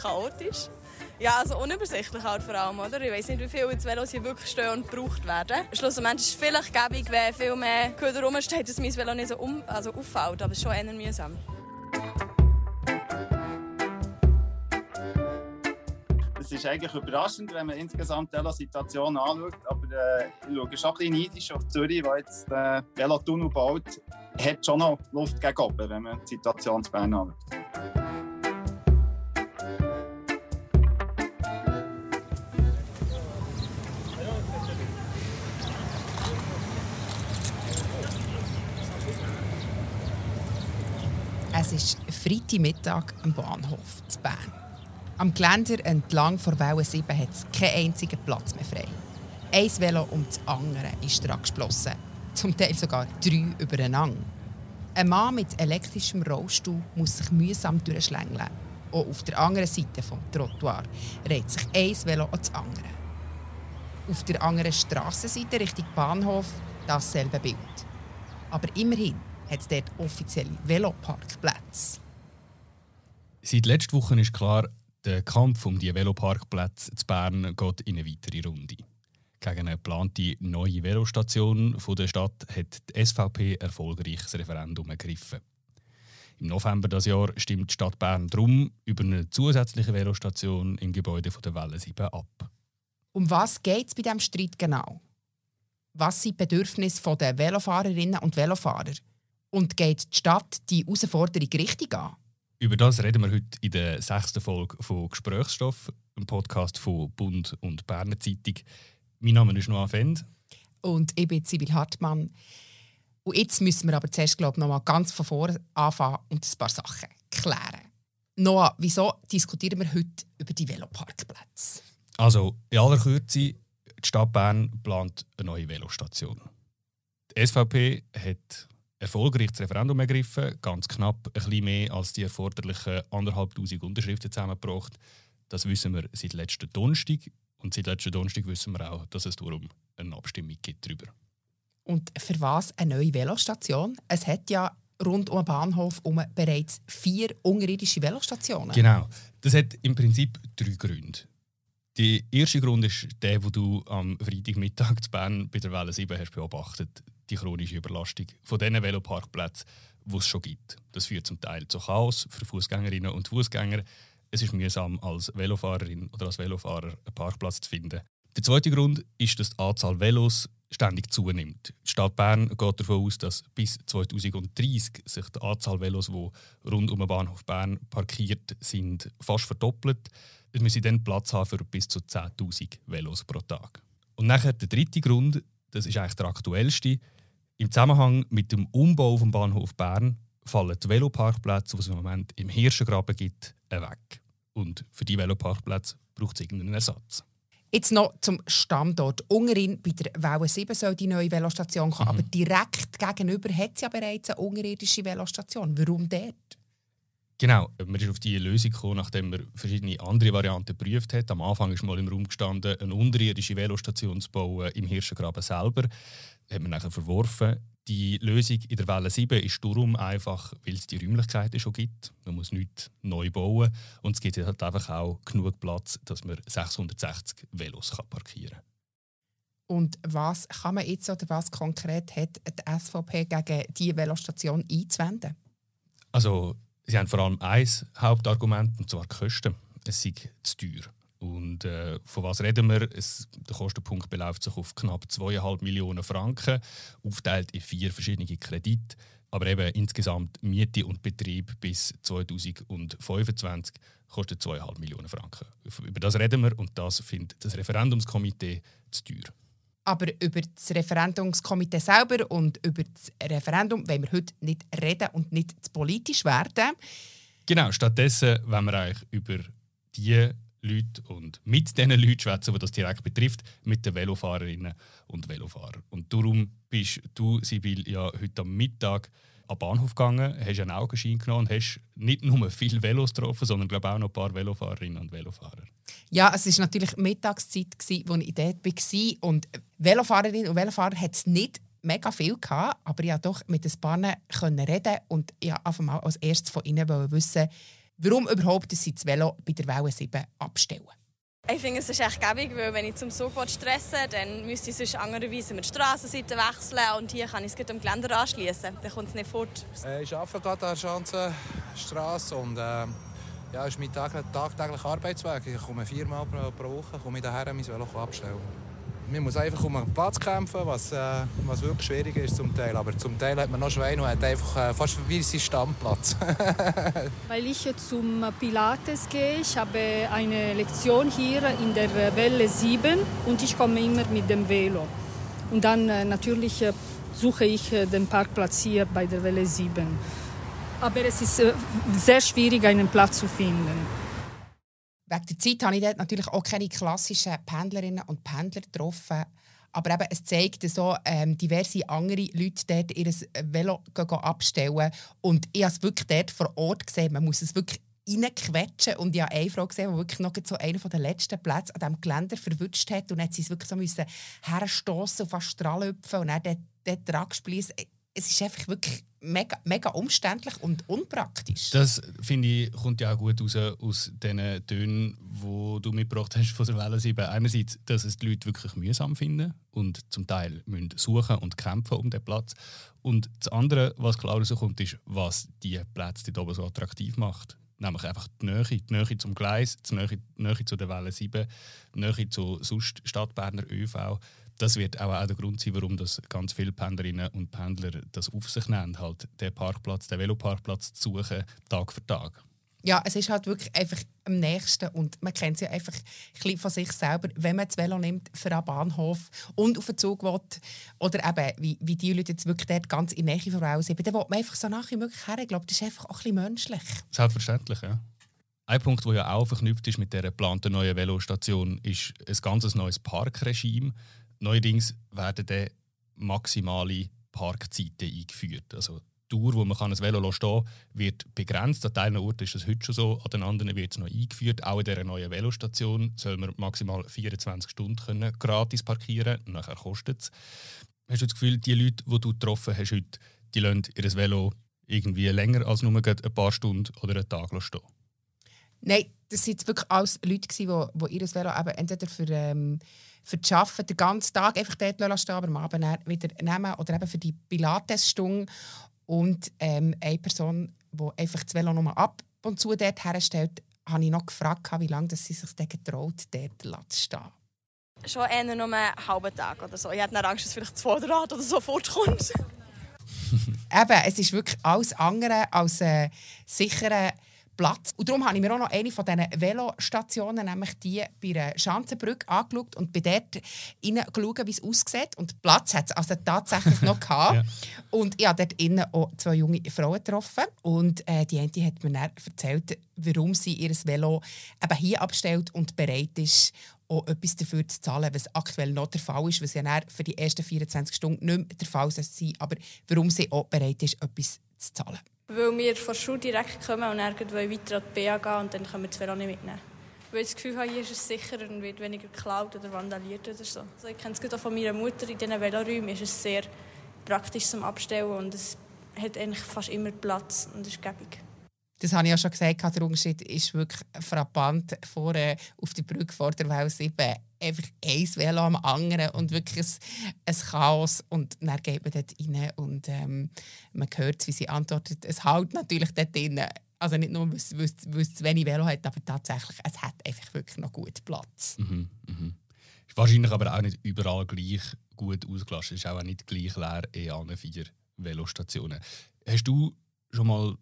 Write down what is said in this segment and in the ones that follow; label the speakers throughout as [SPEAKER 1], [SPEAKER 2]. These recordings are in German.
[SPEAKER 1] chaotisch. Ja, also unübersichtlich halt vor allem, oder? Ich weiß nicht, wie viele Velos hier wirklich stehen und gebraucht werden. Schlussendlich ist es vielleicht gäbig, wenn viel mehr Köder rumsteht, dass mein Velo nicht so um, also auffällt, aber es ist schon eher mühsam.
[SPEAKER 2] Es ist eigentlich überraschend, wenn man insgesamt die Situation anschaut, aber äh, ich schaue schon ein bisschen neidisch auf Zürich, weil jetzt der Velotunnel baut, hat schon noch Luft gegen wenn man die Situation zu Bern anschaut.
[SPEAKER 3] Es ist Freitagmittag am Bahnhof zu Bern. Am Geländer entlang vor Welle 7 hat es keinen einzigen Platz mehr frei. Ein Velo um das andere ist dran gesplossen. Zum Teil sogar drei übereinander. Ein Mann mit elektrischem Rollstuhl muss sich mühsam durchschlängeln. Auch auf der anderen Seite des Trottoir reiht sich ein Velo an das andere. Auf der anderen Strassenseite Richtung Bahnhof dasselbe Bild. Aber immerhin hat es dort offizielle Veloparkplätze.
[SPEAKER 4] Seit letzter Woche ist klar, der Kampf um die Veloparkplätze zu Bern geht in eine weitere Runde. Gegen eine geplante neue Velostation der Stadt hat die SVP erfolgreich das Referendum ergriffen. Im November des Jahr stimmt die Stadt Bern darum über eine zusätzliche Velostation im Gebäude der Welle 7 ab.
[SPEAKER 3] Um was geht es bei diesem Streit genau? Was sind die Bedürfnisse der Velofahrerinnen und Velofahrer? Und geht die Stadt die Herausforderung richtig an?
[SPEAKER 4] Über das reden wir heute in der sechsten Folge von Gesprächsstoff, einem Podcast von Bund und Berner Zeitung. Mein Name ist Noah Fend.
[SPEAKER 3] Und ich bin Sibyl Hartmann. Und jetzt müssen wir aber zuerst glaube ich, noch mal ganz von vorne anfangen und ein paar Sachen klären. Noah, wieso diskutieren wir heute über die Veloparkplätze?
[SPEAKER 4] Also, in aller Kürze, die Stadt Bern plant eine neue Velostation. Die SVP hat erfolgreich das Referendum ergriffen, ganz knapp ein bisschen mehr als die erforderlichen 1'500 Unterschriften zusammengebracht. Das wissen wir seit letzten Donnerstag. Und seit letzten Donnerstag wissen wir auch, dass es darum eine Abstimmung gibt darüber.
[SPEAKER 3] Und für was eine neue Velostation? Es hat ja rund um den Bahnhof um bereits vier unterirdische Velostationen.
[SPEAKER 4] Genau. Das hat im Prinzip drei Gründe. Der erste Grund ist der, den du am Freitagmittag zu Bern bei der Welle 7 hast beobachtet die chronische Überlastung von den Veloparkplätzen, die es schon gibt. Das führt zum Teil zu Chaos für Fußgängerinnen und Fußgänger. Es ist mühsam, als Velofahrerin oder als Velofahrer einen Parkplatz zu finden. Der zweite Grund ist, dass die Anzahl Velos ständig zunimmt. Die Stadt Bern geht davon aus, dass bis 2030 sich die Anzahl Velos, die rund um den Bahnhof Bern parkiert sind, fast verdoppelt. Es müsse dann Platz haben für bis zu 10.000 Velos pro Tag. Und nachher der dritte Grund, das ist eigentlich der aktuellste, im Zusammenhang mit dem Umbau vom Bahnhof Bern fallen die Veloparkplätze, die es im Moment im Hirschengraben gibt, weg. Und für die Veloparkplätze braucht es irgendeinen Ersatz.
[SPEAKER 3] Jetzt noch zum Standort. Ungerin bei der Welle 7 soll die neue Velostation kommen. Mhm. Aber direkt gegenüber hat es ja bereits eine unterirdische Velostation. Warum dort?
[SPEAKER 4] Genau, man ist auf diese Lösung gekommen, nachdem man verschiedene andere Varianten geprüft hat. Am Anfang ist mal im Raum gestanden, eine unterirdische Velostation zu bauen im Hirschengraben selber hat man nachher verworfen. Die Lösung in der Welle 7 ist darum einfach, weil es die Räumlichkeiten schon gibt. Man muss nichts neu bauen. Und es gibt halt einfach auch genug Platz, dass man 660 Velos kann parkieren kann.
[SPEAKER 3] Und was kann man jetzt oder was konkret hat die SVP gegen diese Velostation einzuwenden?
[SPEAKER 4] Also, sie haben vor allem ein Hauptargument, und zwar die Kosten. Es sei zu teuer. Und äh, von was reden wir? Es, der Kostenpunkt beläuft sich auf knapp 2,5 Millionen Franken, aufgeteilt in vier verschiedene Kredite. Aber eben insgesamt Miete und Betrieb bis 2025 kostet 2,5 Millionen Franken. Über das reden wir und das findet das Referendumskomitee zu teuer.
[SPEAKER 3] Aber über das Referendumskomitee selber und über das Referendum wollen wir heute nicht reden und nicht zu politisch werden.
[SPEAKER 4] Genau, stattdessen wollen wir eigentlich über die Leute und mit den Leuten schwätzen, die das direkt betrifft, mit den Velofahrerinnen und Velofahrern. Und darum bist du, Sibyl, ja heute am Mittag am Bahnhof gegangen, hast einen Augenschein genommen und hast nicht nur viele Velos getroffen, sondern glaube auch noch ein paar Velofahrerinnen und Velofahrer.
[SPEAKER 3] Ja, es war natürlich Mittagszeit, als ich dort war. Und Velofahrerinnen und Velofahrer hat es nicht mega viel gehabt, aber ich konnte doch mit ein paar reden und ich wollte mal als erstes von ihnen wissen, warum überhaupt sie das Velo bei der Welle 7 abstellen.
[SPEAKER 1] Ich finde, es ist echt gäbig, weil wenn ich zum Zug stressen will, dann müsste ich sonst andererweise mit der Strassenseite wechseln und hier kann ich es am Geländer anschließen. Dann kommt es nicht fort.
[SPEAKER 5] Äh, ich arbeite gerade an der Schanzenstrasse und äh, ja, ist mein tagtäglicher Arbeitsweg. Ich komme viermal pro, pro Woche komme ich daher mein Velo abstellen. Man muss einfach um einen Platz kämpfen, was, äh, was wirklich schwierig ist zum Teil. Aber zum Teil hat man noch Schweine und hat einfach äh, fast wie sein Stammplatz.
[SPEAKER 6] Weil ich zum Pilates gehe, ich habe eine Lektion hier in der Welle 7 und ich komme immer mit dem Velo. Und dann äh, natürlich äh, suche ich äh, den Parkplatz hier bei der Welle 7. Aber es ist äh, sehr schwierig, einen Platz zu finden.
[SPEAKER 3] Wegen der Zeit habe ich dort natürlich auch keine klassischen Pendlerinnen und Pendler getroffen. Aber eben, es zeigt so, ähm, diverse andere Leute dort ihr Velo abstellen. Und ich habe es wirklich dort vor Ort gesehen. Man muss es wirklich reinquetschen. Und ich habe eine Frau gesehen, die wirklich noch so einen der letzten Plätze an diesem Geländer verwünscht hat. Und dann sie es wirklich so müssen herstossen und fast strahlenhüpfen und dann dort, dort dran Es ist einfach wirklich mega, mega umständlich und unpraktisch.
[SPEAKER 4] Das, finde ich, kommt ja auch gut raus aus den Tönen, die du mitgebracht hast von der Welle 7. Einerseits, dass es die Leute wirklich mühsam finden und zum Teil müssen suchen und kämpfen um den Platz. Und das andere, was klar rauskommt, ist, was die Plätze dort oben so attraktiv macht. Nämlich einfach die Nähe, die Nähe zum Gleis, die Nähe, die Nähe zu der Welle 7, die Nähe zu sonst Stadtberner ÖV das wird auch, auch der Grund sein, warum das ganz viele Pendlerinnen und Pendler das auf sich nehmen, halt den Parkplatz, den Veloparkplatz zu suchen, Tag für Tag.
[SPEAKER 3] Ja, es ist halt wirklich einfach am nächsten und man kennt es ja einfach ein von sich selber, wenn man das Velo nimmt für einen Bahnhof und auf den Zug will oder eben, wie, wie die Leute jetzt wirklich dort ganz in der Nähe von Frau sind, dann will man einfach so nachher möglich her. Ich glaube, das ist einfach auch ein bisschen menschlich.
[SPEAKER 4] Selbstverständlich, ja. Ein Punkt, der ja auch verknüpft ist mit der geplanten neuen Velostation, ist ein ganz neues Parkregime. Neuerdings werden dann maximale Parkzeiten eingeführt. Also die Dauer, wo man ein Velo stehen kann, wird begrenzt. An einigen Orten ist das heute schon so, an den anderen wird es noch eingeführt. Auch in dieser neuen Velostation soll man maximal 24 Stunden können gratis parkieren können. Nachher kostet es. Hast du das Gefühl, die Leute, die du getroffen hast heute, die lassen ihr Velo irgendwie länger als nur ein paar Stunden oder einen Tag stehen?
[SPEAKER 3] Nein, das waren wirklich alles Leute, die, die ihr Velo eben entweder für, ähm, für das Arbeiten den ganzen Tag einfach dort stehen aber am Abend wieder nehmen oder eben für die Pilatesstunde. Und ähm, eine Person, die einfach das Velo nochmal ab und zu dort herstellt, habe ich noch gefragt, wie lange sie sich getraut, dort zu stehen.
[SPEAKER 1] Schon eher nur einen halben Tag oder so. Ich hatte Angst, dass vielleicht das Vorderrad oder so fortkommt.
[SPEAKER 3] Eben, es ist wirklich alles andere als äh, sicherer Platz. Und darum habe ich mir auch noch eine von diesen Velostationen, nämlich die bei der Schanzenbrücke, angeschaut und bei dort geschaut, wie es aussieht. Und Platz hat es also tatsächlich noch gehabt. ja. Und ich habe dort innen auch zwei junge Frauen getroffen. Und äh, die eine hat mir dann erzählt, warum sie ihr Velo eben hier abstellt und bereit ist, auch etwas dafür zu zahlen, was aktuell noch der Fall ist, was ja für die ersten 24 Stunden nicht mehr der Fall sein aber warum sie auch bereit ist, etwas zu zahlen.
[SPEAKER 1] Weil wir von der Schule direkt kommen und irgendwo weiter an die BA gehen und dann können wir das Velo nicht mitnehmen. Weil ich das Gefühl habe, hier ist es sicherer und wird weniger geklaut oder vandaliert oder so. Also ich kenne es auch von meiner Mutter, in diesen Veloräumen ist es sehr praktisch zum Abstellen und es hat eigentlich fast immer Platz und ist gäbig
[SPEAKER 3] das habe ich ja schon gesagt, der Unterschied ist wirklich frappant. Vorne auf der Brücke vor der Welle 7 einfach ein Velo am anderen und wirklich ein, ein Chaos. Und dann geht man dort rein und ähm, man hört, wie sie antwortet. Es hält natürlich dort drin. Also nicht nur, weil es zu wenig Velo hat, aber tatsächlich, es hat einfach wirklich noch gut Platz.
[SPEAKER 4] Mhm, mhm. Ist wahrscheinlich aber auch nicht überall gleich gut ausgelastet. Ist auch nicht gleich leer in allen vier Velostationen. Hast du schon mal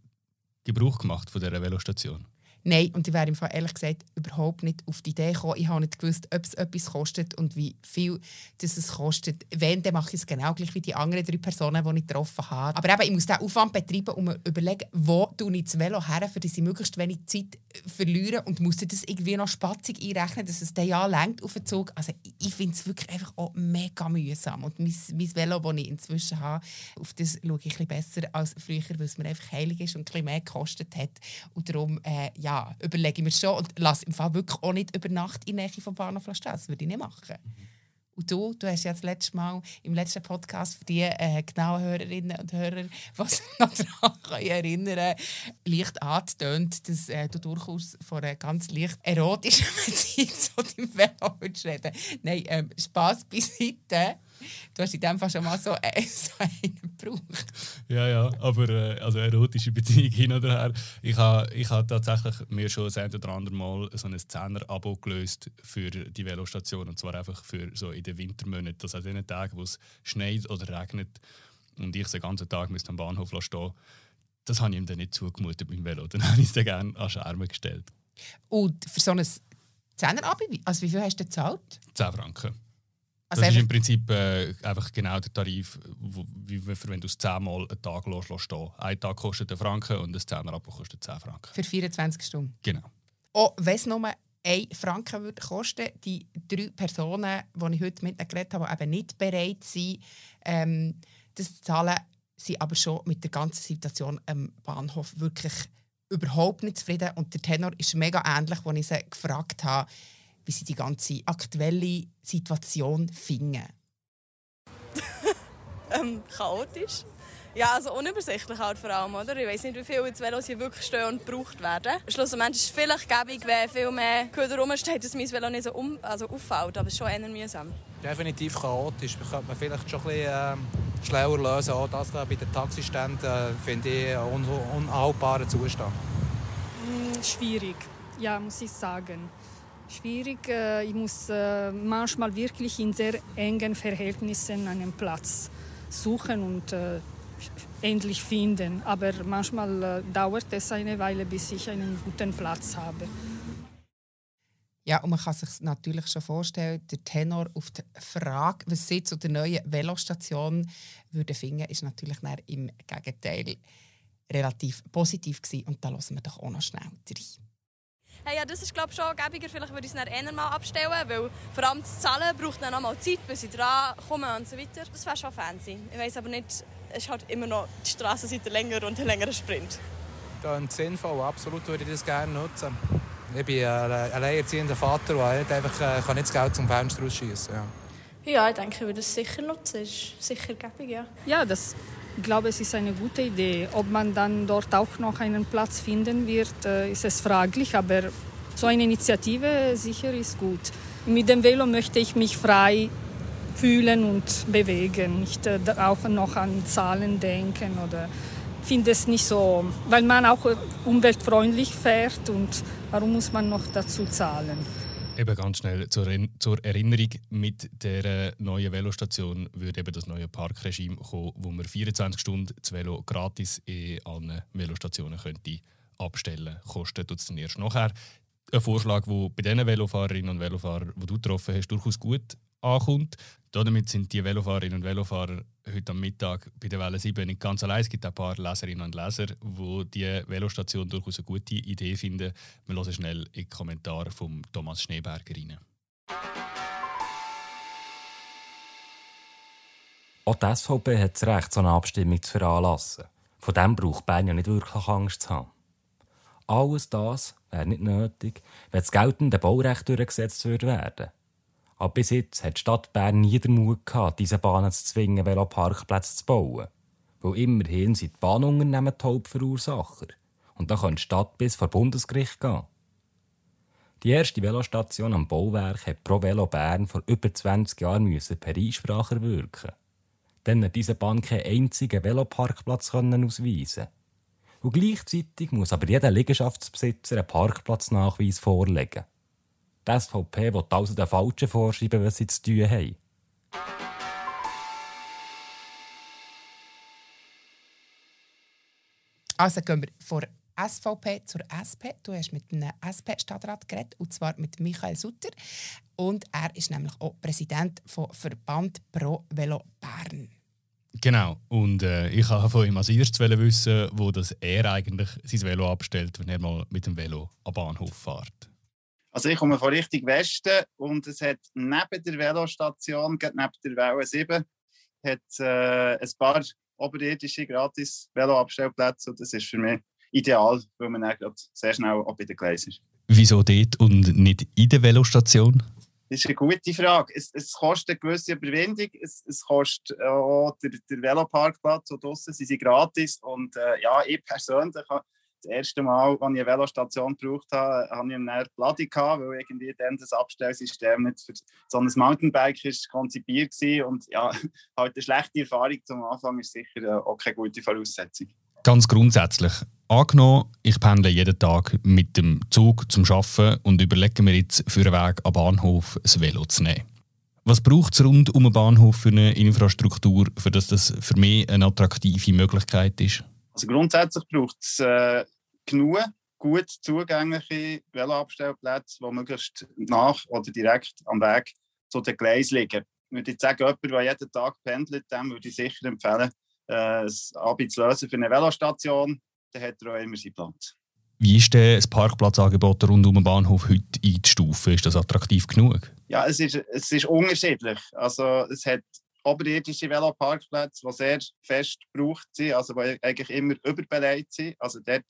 [SPEAKER 4] Gebrauch gemacht von dieser Velostation?
[SPEAKER 3] Nein, und ich wäre im Fall ehrlich gesagt überhaupt nicht auf die Idee gekommen. Ich habe nicht gewusst, ob es etwas kostet und wie viel das es kostet. Wenn, dann mache ich es genau gleich wie die anderen drei Personen, die ich getroffen habe. Aber eben, ich muss diesen Aufwand betreiben, um zu überlegen, wo ich das Velo her, für dass ich möglichst wenig Zeit verliere und muss das irgendwie noch spatzig einrechnen, dass es dann ja längt auf den Zug. Also ich finde es wirklich einfach auch mega mühsam. Und mein, mein Velo, das ich inzwischen habe, auf das schaue ich ein bisschen besser als früher, weil es mir einfach heilig ist und ein bisschen mehr gekostet hat. Und darum, äh, ja, überlege ich mir schon und lasse im Fall wirklich auch nicht über Nacht in der Nähe vom Bahnhof stehen. Das würde ich nicht machen. Und du, du hast ja das letzte Mal im letzten Podcast für die äh, genauen Hörerinnen und Hörer, was noch daran erinnern leicht angetönt, dass äh, du durchaus von einer ganz leicht erotischen Beziehung zu deinem Velo reden Nein, ähm, Spass beiseite. Du hast in dem Fall schon mal so, äh, so einen gebraucht.
[SPEAKER 4] Ja, ja, aber äh, also erotische Beziehung hin oder her. Ich habe ich ha tatsächlich mir schon das ein oder andere Mal so ein Zehner-Abo gelöst für die Velostation. Und zwar einfach für so in den Wintermonaten. Das heißt, in den Tagen, wo es schneit oder regnet und ich den ganzen Tag am Bahnhof stehen das habe ich ihm dann nicht zugemutet mit dem Velo. Dann habe ich es dann gerne an Schermen gestellt.
[SPEAKER 3] Und für so ein Zehner-Abo, also wie viel hast du gezahlt?
[SPEAKER 4] 10 Franken. Also das ist im Prinzip äh, einfach genau der Tarif, wo, wie, wenn du es zehnmal einen Tag los lässt. Ein Tag kostet 1 Franken und ein Zehner-Abo kostet 10 Franken.
[SPEAKER 3] Für 24 Stunden?
[SPEAKER 4] Genau.
[SPEAKER 3] Oh, wenn es nur 1 Franken würde kosten, die drei Personen, die ich heute mit geredet habe, die eben nicht bereit sind, ähm, das zu zahlen, sind aber schon mit der ganzen Situation am Bahnhof wirklich überhaupt nicht zufrieden. Und der Tenor ist mega ähnlich, als ich sie gefragt habe, wie sie die ganze aktuelle Situation finden.
[SPEAKER 1] ähm, chaotisch. Ja, also unübersichtlich halt vor allem, oder? Ich weiß nicht, wie viele Velos hier wirklich stehen und gebraucht werden. Schlussendlich ist es vielleicht gäbig, wenn viel mehr Köder rumsteht, dass mein Velo nicht so um, also auffällt, aber es ist schon eher mühsam.
[SPEAKER 5] Definitiv chaotisch. Das könnte man vielleicht schon ein bisschen äh, schlauer lösen. Auch das bei den Taxiständen äh, finde ich einen un unhaltbaren Zustand.
[SPEAKER 6] Hm, schwierig, ja, muss ich sagen schwierig. Äh, ich muss äh, manchmal wirklich in sehr engen Verhältnissen einen Platz suchen und äh, endlich finden. Aber manchmal dauert es eine Weile, bis ich einen guten Platz habe.
[SPEAKER 3] Ja, und man kann sich natürlich schon vorstellen, der Tenor auf die Frage, was sie zu der neuen Velostation würde finden, ist natürlich im Gegenteil relativ positiv gewesen. Und da lassen wir doch auch noch schnell rein.
[SPEAKER 1] Hey, ja, das ist glaube ich schon gäbiger. Vielleicht würde ich es dann eher mal abstellen, weil vor allem das Zahlen braucht dann noch mal Zeit, bis ich dran komme und so weiter. Das wäre schon fancy. Ich weiß aber nicht, es ist halt immer noch die Straßenseite länger und ein längerer Sprint.
[SPEAKER 5] Ganz sinnvoll, absolut würde ich das gerne nutzen. Ich bin ein alleinerziehender Vater und ich einfach, äh, kann nicht das Geld zum Fenster rausschießen. Ja.
[SPEAKER 7] ja, ich denke, ich würde es sicher nutzen. Das ist sicher gäbig, ja.
[SPEAKER 6] Ja, das ich glaube, es ist eine gute Idee. Ob man dann dort auch noch einen Platz finden wird, äh, ist es fraglich, aber so eine Initiative sicher ist gut. Mit dem Velo möchte ich mich frei fühlen und bewegen, nicht äh, auch noch an Zahlen denken oder finde es nicht so, weil man auch umweltfreundlich fährt und warum muss man noch dazu zahlen?
[SPEAKER 4] Eben ganz schnell zur, zur Erinnerung, mit der neuen Velostation würde eben das neue Parkregime kommen, wo man 24 Stunden das Velo gratis in allen Velostationen könnte abstellen Kostet es dann erst nachher. Ein Vorschlag, der bei den Velofahrerinnen und Velofahrern, die du getroffen hast, durchaus gut ankommt. Damit sind die Velofahrerinnen und Velofahrer heute am Mittag bei der Welle 7 nicht ganz allein. Es gibt ein paar Leserinnen und Leser, die die Velostation durchaus eine gute Idee finden. Wir hören schnell in die Kommentare von Thomas Schneeberger rein.
[SPEAKER 8] Auch die SVP hat das Recht, so eine Abstimmung zu veranlassen. Von dem braucht Bern ja nicht wirklich Angst zu haben. Alles das wäre nicht nötig, wenn das geltende Baurecht durchgesetzt würde. Aber bis jetzt hat die Stadt Bern nie den Mut gehabt, diese Bahnen zu zwingen, Veloparkplätze zu bauen. Weil immerhin sind die Bahnunternehmen die Hauptverursacher. Und da kann die Stadt bis vor Bundesgericht gehen. Die erste Velostation am Bauwerk hat Pro Velo Bern vor über 20 Jahren per Einsprache wirken. Dann hat diese Bahn keinen einzigen Veloparkplatz ausweisen Und gleichzeitig muss aber jeder Liegenschaftsbesitzer einen Parkplatznachweis vorlegen. Die SVP will also den Falschen vorschreiben, was sie zu tun haben.
[SPEAKER 3] Also gehen wir von SVP zur SP. Du hast mit einem SP-Stadtrat geredet, und zwar mit Michael Sutter. Und er ist nämlich auch Präsident vom Verband Pro Velo Bern.
[SPEAKER 4] Genau. Und äh, ich wollte von ihm als erstes wissen, wo das er eigentlich sein Velo abstellt, wenn er mal mit dem Velo am Bahnhof fährt.
[SPEAKER 2] Also ich komme von Richtung Westen und es hat neben der Velostation, neben der Welle 7, hat, äh, ein paar oberirdische gratis Veloabstellplätze und das ist für mich ideal, weil man dann sehr schnell auch bei den Gleisen ist.
[SPEAKER 4] Wieso dort und nicht in der Velostation?
[SPEAKER 2] Das ist eine gute Frage. Es, es kostet eine gewisse Überwindung. Es, es kostet auch der, der Veloparkplatz und draussen sind sie gratis. Und äh, ja, ich persönlich habe erste Mal, als ich eine Velostation gebraucht habe, habe ich einen Bloody gehabt, weil irgendwie dann das Abstellsystem nicht für so ein Mountainbike ist konzipiert war. Und ja, halt eine schlechte Erfahrung zum Anfang ist sicher äh, auch keine gute Voraussetzung.
[SPEAKER 4] Ganz grundsätzlich. Angenommen, ich pendle jeden Tag mit dem Zug zum Arbeiten und überlege mir jetzt für einen Weg am Bahnhof ein Velo zu nehmen. Was braucht es rund um einen Bahnhof für eine Infrastruktur, für dass das für mich eine attraktive Möglichkeit ist?
[SPEAKER 2] Also grundsätzlich braucht es äh, genug gut zugängliche Veloabstellplätze, die möglichst nach oder direkt am Weg zu den Gleisen liegen. Ich würde jetzt sagen, jemand, der jeden Tag pendelt, dem würde ich sicher empfehlen, äh, ein Abi zu lösen für eine Velostation. Dann hat er auch immer seinen Platz.
[SPEAKER 4] Wie ist denn das Parkplatzangebot rund um den Bahnhof heute einzustufen? Ist das attraktiv genug?
[SPEAKER 2] Ja, es ist, es ist unterschiedlich. Also, es hat oberirdische Veloparkplätze, die sehr fest gebraucht sind, also die eigentlich immer überbeleidigt sind. Also dort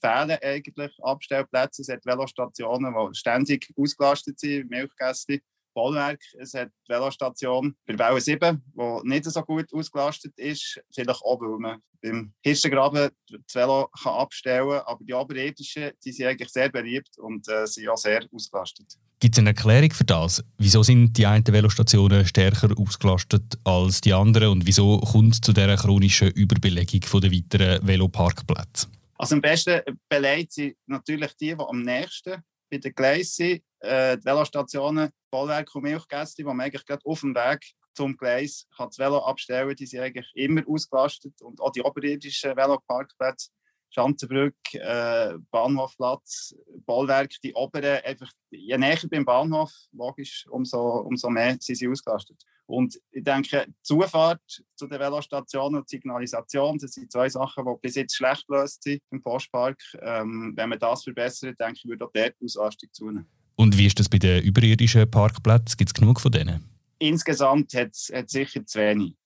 [SPEAKER 2] fehlen eigentlich Abstellplätze. Es hat Velostationen, die ständig ausgelastet sind, Milchgäste. Bollwerk. Es hat die Velostation bei Welle 7, die nicht so gut ausgelastet ist. Vielleicht auch, weil man beim Hirschengraben das Velo kann abstellen kann. Aber die oberirdischen die sind eigentlich sehr beliebt und äh, sind auch sehr ausgelastet.
[SPEAKER 4] Gibt es eine Erklärung für das? Wieso sind die einen Velostationen stärker ausgelastet als die anderen und wieso kommt es zu dieser chronischen Überbelegung der weiteren Veloparkplätze?
[SPEAKER 2] Also am besten beleidigt sind natürlich die, die am nächsten bei den Gleisen äh, die Velostationen, Bollwerk und Milchgäste, wo man eigentlich gerade auf dem Weg zum Gleis kann das Velo abstellen. Die sind eigentlich immer ausgelastet. Und auch die oberirdischen Veloparkplätze, Schanzenbrück, äh, Bahnhofplatz, Bollwerk, die oberen, einfach, je näher beim Bahnhof, logisch, umso, umso mehr sind sie ausgelastet. Und ich denke, die Zufahrt zu den Velostationen und die Signalisation, das sind zwei Sachen, die bis jetzt schlecht gelöst sind im Postpark. Ähm, wenn man das verbessert, denke ich, würde auch dort die Auslastung zunehmen.
[SPEAKER 4] Und wie ist das bei den überirdischen Parkplätzen? Gibt es genug von denen?
[SPEAKER 2] Insgesamt hat es sicher zu wenig.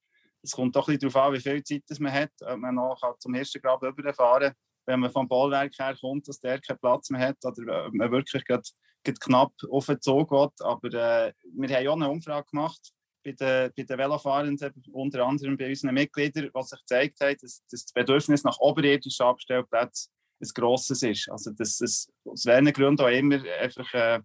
[SPEAKER 2] Es kommt doch ein bisschen darauf an, wie viel Zeit man hat, ob man noch zum ersten Grab überfahren kann, wenn man vom Bollwerk her kommt, dass der keinen Platz mehr hat oder man wirklich grad, grad knapp auf den Zug geht. Aber äh, wir haben auch eine Umfrage gemacht bei den, bei den Velofahrenden, unter anderem bei unseren Mitgliedern, was sich gezeigt hat, dass, dass das Bedürfnis nach oberirdischen Abstellplätzen ein grosses ist. Also dass es aus welchen Gründen auch immer einfach äh,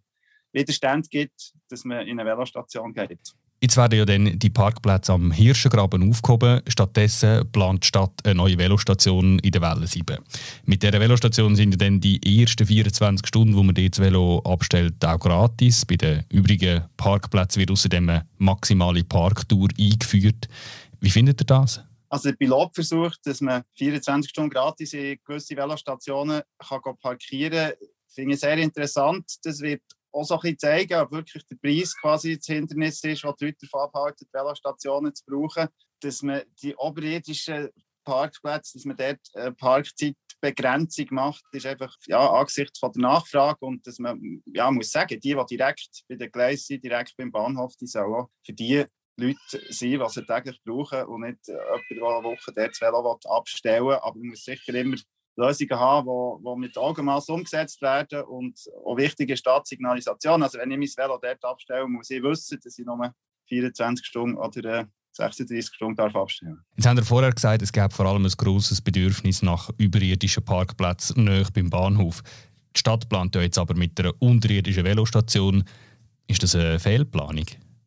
[SPEAKER 2] Widerstand gibt, dass man in eine Velostation geht.
[SPEAKER 4] Jetzt werden ja dann die Parkplätze am Hirschengraben aufgehoben. Stattdessen plant die Stadt eine neue Velostation in der Welle 7. Mit dieser Velostation sind dann die ersten 24 Stunden, wo man das Velo abstellt, auch gratis. Bei den übrigen Parkplätzen wird außerdem eine maximale Parktour eingeführt. Wie findet ihr das?
[SPEAKER 2] Also der Pilotversuch, dass man 24 Stunden gratis in gewisse Velostationen kann parkieren kann, finde ich sehr interessant. Das wird auch so ein bisschen zeigen, ob wirklich der Preis quasi das Hindernis ist, was die Leute davon abhalten, Velostationen zu brauchen. Dass man die oberirdischen Parkplätze, dass man dort eine Parkzeitbegrenzung macht, ist einfach ja, angesichts von der Nachfrage und dass man ja, muss sagen, die, die direkt bei den Gleisen sind, direkt beim Bahnhof, die sollen auch für die Leute sein, was sie täglich brauchen und nicht äh, jemand, der eine Woche dort das Velo abstellen will. Aber man muss sicher immer Lösungen haben, die, die mit Augenmaß umgesetzt werden. Und auch wichtig ist die Signalisation. Also wenn ich mein Velo dort abstelle, muss ich wissen, dass ich nur 24 Stunden oder 36 äh, Stunden darf abstellen
[SPEAKER 4] Jetzt haben Sie vorher gesagt, es gäbe vor allem ein grosses Bedürfnis nach überirdischen Parkplätzen nahe beim Bahnhof. Die Stadt plant ja jetzt aber mit einer unterirdischen Velostation. Ist das eine Fehlplanung?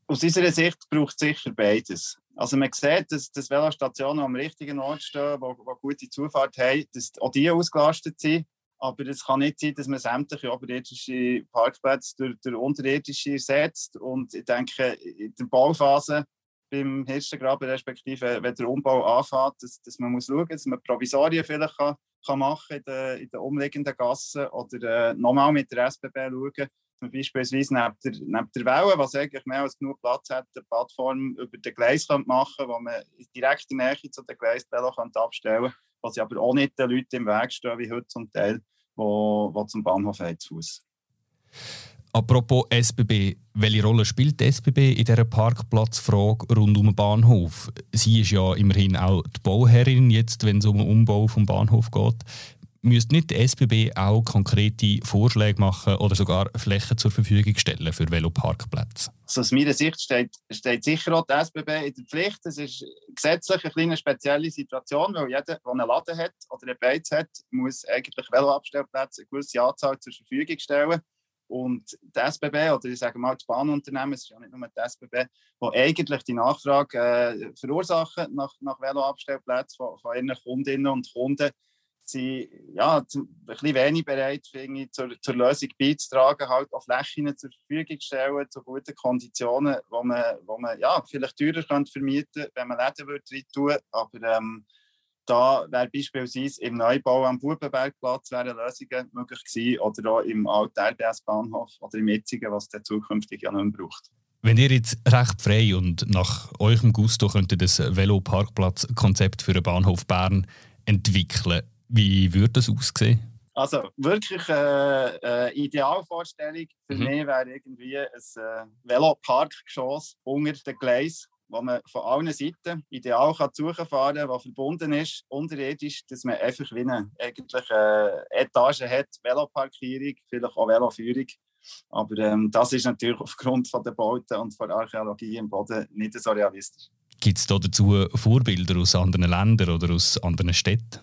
[SPEAKER 2] Aus unserer Sicht braucht es sicher beides. Also man sieht, dass, dass Velostationen am richtigen Ort stehen, wo, wo gute Zufahrt haben, dass auch die ausgelastet sind. Aber es kann nicht sein, dass man sämtliche oberirdische Parkplätze durch, durch unterirdische ersetzt. Und ich denke, in der Bauphase beim Hirschengraben, respektive wenn der Umbau anfängt, dass, dass man muss schauen muss, dass man Provisorien vielleicht kann, kann machen in den, in den umliegenden Gassen oder äh, nochmal mit der SBB schauen, man beispielsweise neben der, neben der Welle, was eigentlich mehr als genug Platz hat, eine Plattform über den Gleis machen könnte, wo man direkt in Nähe zu den Gleisvelo abstellen könnte, was aber auch nicht den Leuten im Weg stehen, wie heute zum Teil, wo, wo zum Bahnhof zu Fuß.
[SPEAKER 4] Apropos SBB, welche Rolle spielt die SBB in dieser Parkplatzfrage rund um den Bahnhof? Sie ist ja immerhin auch die Bauherrin jetzt, wenn es um den Umbau vom Bahnhof geht. Müsste nicht die SBB auch konkrete Vorschläge machen oder sogar Flächen zur Verfügung stellen für Veloparkplätze?
[SPEAKER 2] Also aus meiner Sicht steht, steht sicher auch die SBB in der Pflicht. Es ist gesetzlich eine kleine spezielle Situation, weil jeder, der einen Laden hat oder einen Beiz hat, muss eigentlich Veloabstellplätze eine gewisse Anzahl zur Verfügung stellen. Und die SBB, oder ich sage mal das Bahnunternehmen, es ist ja nicht nur die SBB, die eigentlich die Nachfrage äh, verursachen nach, nach Veloabstellplätzen von, von ihren Kundinnen und Kunden, sind ja, ein bisschen wenig bereit, finde ich, zur, zur Lösung beizutragen, halt auch Flächen zur Verfügung stellen, zu guten Konditionen, wo man, wo man ja, vielleicht teurer könnte vermieten wenn man Läden würde rein tun aber ähm, da wäre beispielsweise im Neubau am Bubenbergplatz wären Lösungen möglich gewesen oder auch im alten RBS-Bahnhof oder im jetzigen, was der zukünftig ja nicht mehr braucht.
[SPEAKER 4] Wenn ihr jetzt recht frei und nach eurem Gusto könntet das Veloparkplatzkonzept für den Bahnhof Bern entwickeln, wie würde das aussehen?
[SPEAKER 2] Also wirklich eine äh, äh, Idealvorstellung für mhm. mich wäre irgendwie ein äh, Veloparkgeschoss unter den Gleis, wo man von allen Seiten ideal kann fahren kann, was verbunden ist, unterirdisch, dass man einfach wie eine eigentlich, äh, Etage hat, Veloparkierung, vielleicht auch Veloführung. Aber ähm, das ist natürlich aufgrund von der Bauten und von der Archäologie im Boden nicht so realistisch.
[SPEAKER 4] Gibt es dazu Vorbilder aus anderen Ländern oder aus anderen Städten?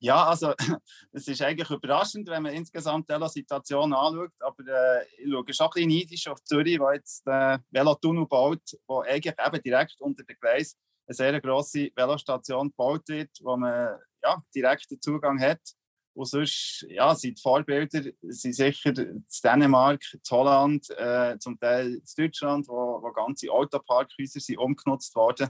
[SPEAKER 2] Ja, also es ist eigentlich überraschend, wenn man insgesamt die Situation anschaut. Aber äh, ich schaue schon ein bisschen neidisch auf Zürich, wo jetzt der äh, Velotunnel baut, wo eigentlich eben direkt unter dem Gleis eine sehr grosse Velostation gebaut wird, wo man ja, direkten Zugang hat. Und sonst ja, sind die Vorbilder sind sicher in Dänemark, in Holland, äh, zum Teil in Deutschland, wo, wo ganze Autoparkhäuser sind umgenutzt worden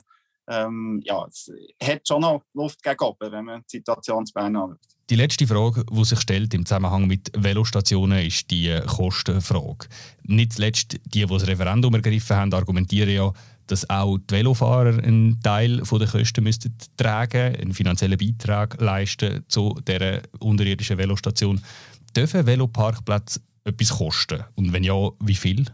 [SPEAKER 2] ähm, ja, es hat schon noch Luft gegen wenn man die Situation zu Bern anschaut.
[SPEAKER 4] Die letzte Frage, die sich stellt im Zusammenhang mit Velostationen, ist die Kostenfrage. Nicht zuletzt die, die das Referendum ergriffen haben, argumentieren ja, dass auch die Velofahrer einen Teil der Kosten müssten tragen einen finanziellen Beitrag leisten zu dieser unterirdischen Velostation. Dürfen Veloparkplätze etwas kosten? Und wenn ja, wie viel?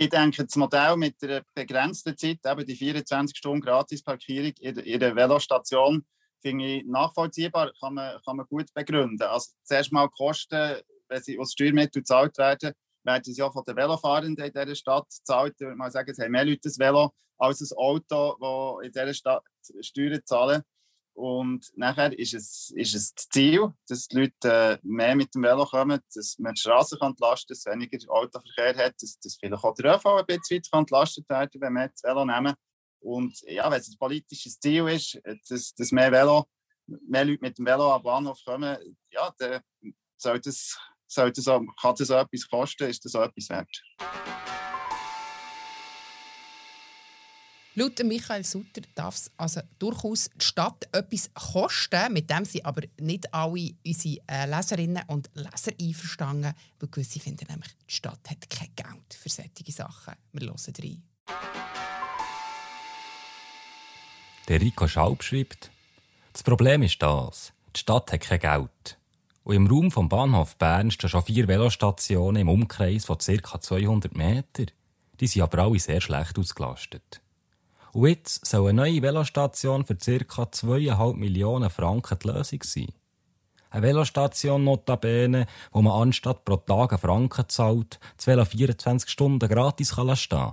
[SPEAKER 2] Ich denke, das Modell mit der begrenzten Zeit, eben die 24 Stunden Gratisparkierung in der Velostation, finde ich nachvollziehbar, kann man, kann man gut begründen. Also zuerst mal Kosten, wenn sie aus Steuermitteln gezahlt werden, werden sie ja von den Velofahrenden in dieser Stadt gezahlt. Ich würde mal sagen, es haben mehr Leute ein Velo als ein Auto, das in dieser Stadt Steuern zahlen. Und nachher ist es, ist es das Ziel, dass die Leute äh, mehr mit dem Velo kommen, dass man die Straßen kann entlasten kann, dass weniger Autoverkehr hat, dass, dass vielleicht auch der ÖV ein bisschen weit entlastet werden wenn wir das Velo nehmen. Und ja, wenn es ein politisches Ziel ist, dass, dass mehr, Velo, mehr Leute mit dem Velo am Bahnhof kommen, ja, dann soll das, soll das auch, kann das auch etwas kosten, ist das auch etwas wert.
[SPEAKER 3] Laut Michael Sutter darf es also durchaus die Stadt etwas kosten, mit dem sie aber nicht alle unsere äh, Leserinnen und Leser einverstanden, weil gewisse finden nämlich, die Stadt hat kein Geld für solche Sachen. Wir hören rein.
[SPEAKER 8] Der Rico Schaub schreibt, das Problem ist das, die Stadt hat kein Geld. Und im Raum vom Bahnhof Bern stehen schon vier Velostationen im Umkreis von ca. 200 Metern. Die sind aber alle sehr schlecht ausgelastet. Und jetzt soll eine neue Velostation für ca. 2,5 Millionen Franken die Lösung sein. Eine Velostation notabene, wo man anstatt pro Tag einen Franken zahlt, das Velo 24 Stunden gratis kann stehen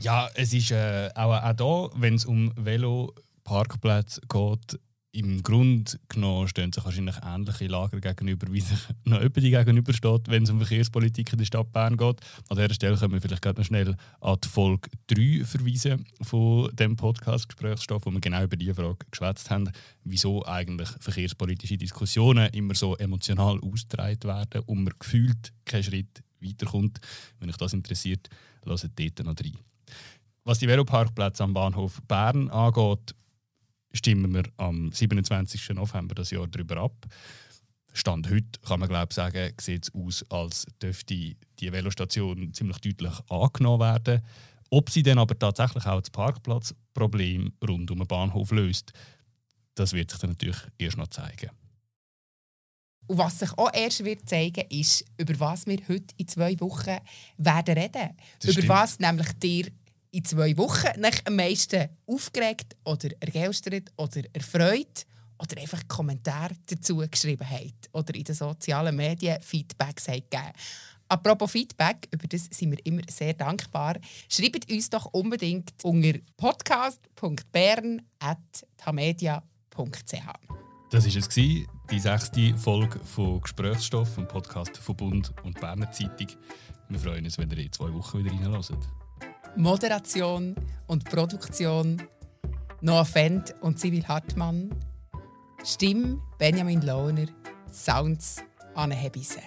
[SPEAKER 4] Ja, es ist äh, auch, auch da, wenn es um Veloparkplätze geht, im Grunde genommen stehen sich wahrscheinlich ähnliche Lager gegenüber, wie sich noch jemand gegenübersteht, wenn es um Verkehrspolitik in der Stadt Bern geht. An dieser Stelle können wir vielleicht noch schnell an die Folge 3 verweisen von dem Podcast-Gesprächsstoff, wo wir genau über diese Frage geschwätzt haben, wieso eigentlich verkehrspolitische Diskussionen immer so emotional ausgetragen werden und man gefühlt keinen Schritt weiterkommt. Wenn euch das interessiert, lasst dort noch rein. Was die Veloparkplätze am Bahnhof Bern angeht, stimmen wir am 27. November das Jahr darüber ab. Stand heute kann man glaube sagen, sieht es aus, als dürfte die Velostation ziemlich deutlich angenommen werden. Ob sie dann aber tatsächlich auch das Parkplatzproblem rund um den Bahnhof löst, das wird sich dann natürlich erst noch zeigen.
[SPEAKER 3] Und was sich auch erst wird zeigen, ist, über was wir heute in zwei Wochen werden reden. Über stimmt. was nämlich dir in zwei Wochen nach am meisten aufgeregt oder ergelstert oder erfreut oder einfach Kommentare dazu geschrieben habt oder in den sozialen Medien Feedbacks habt gegeben. Apropos Feedback, über das sind wir immer sehr dankbar. Schreibt uns doch unbedingt unter podcast.bern.tamedia.ch.
[SPEAKER 4] Das war es, die sechste Folge von Gesprächsstoff vom Podcast von Bund und Berner Zeitung. Wir freuen uns, wenn ihr in zwei Wochen wieder reinhört.
[SPEAKER 3] Moderation und Produktion Noah Fendt und Civil Hartmann. Stimme Benjamin Lohner. Sounds Anne Hebise.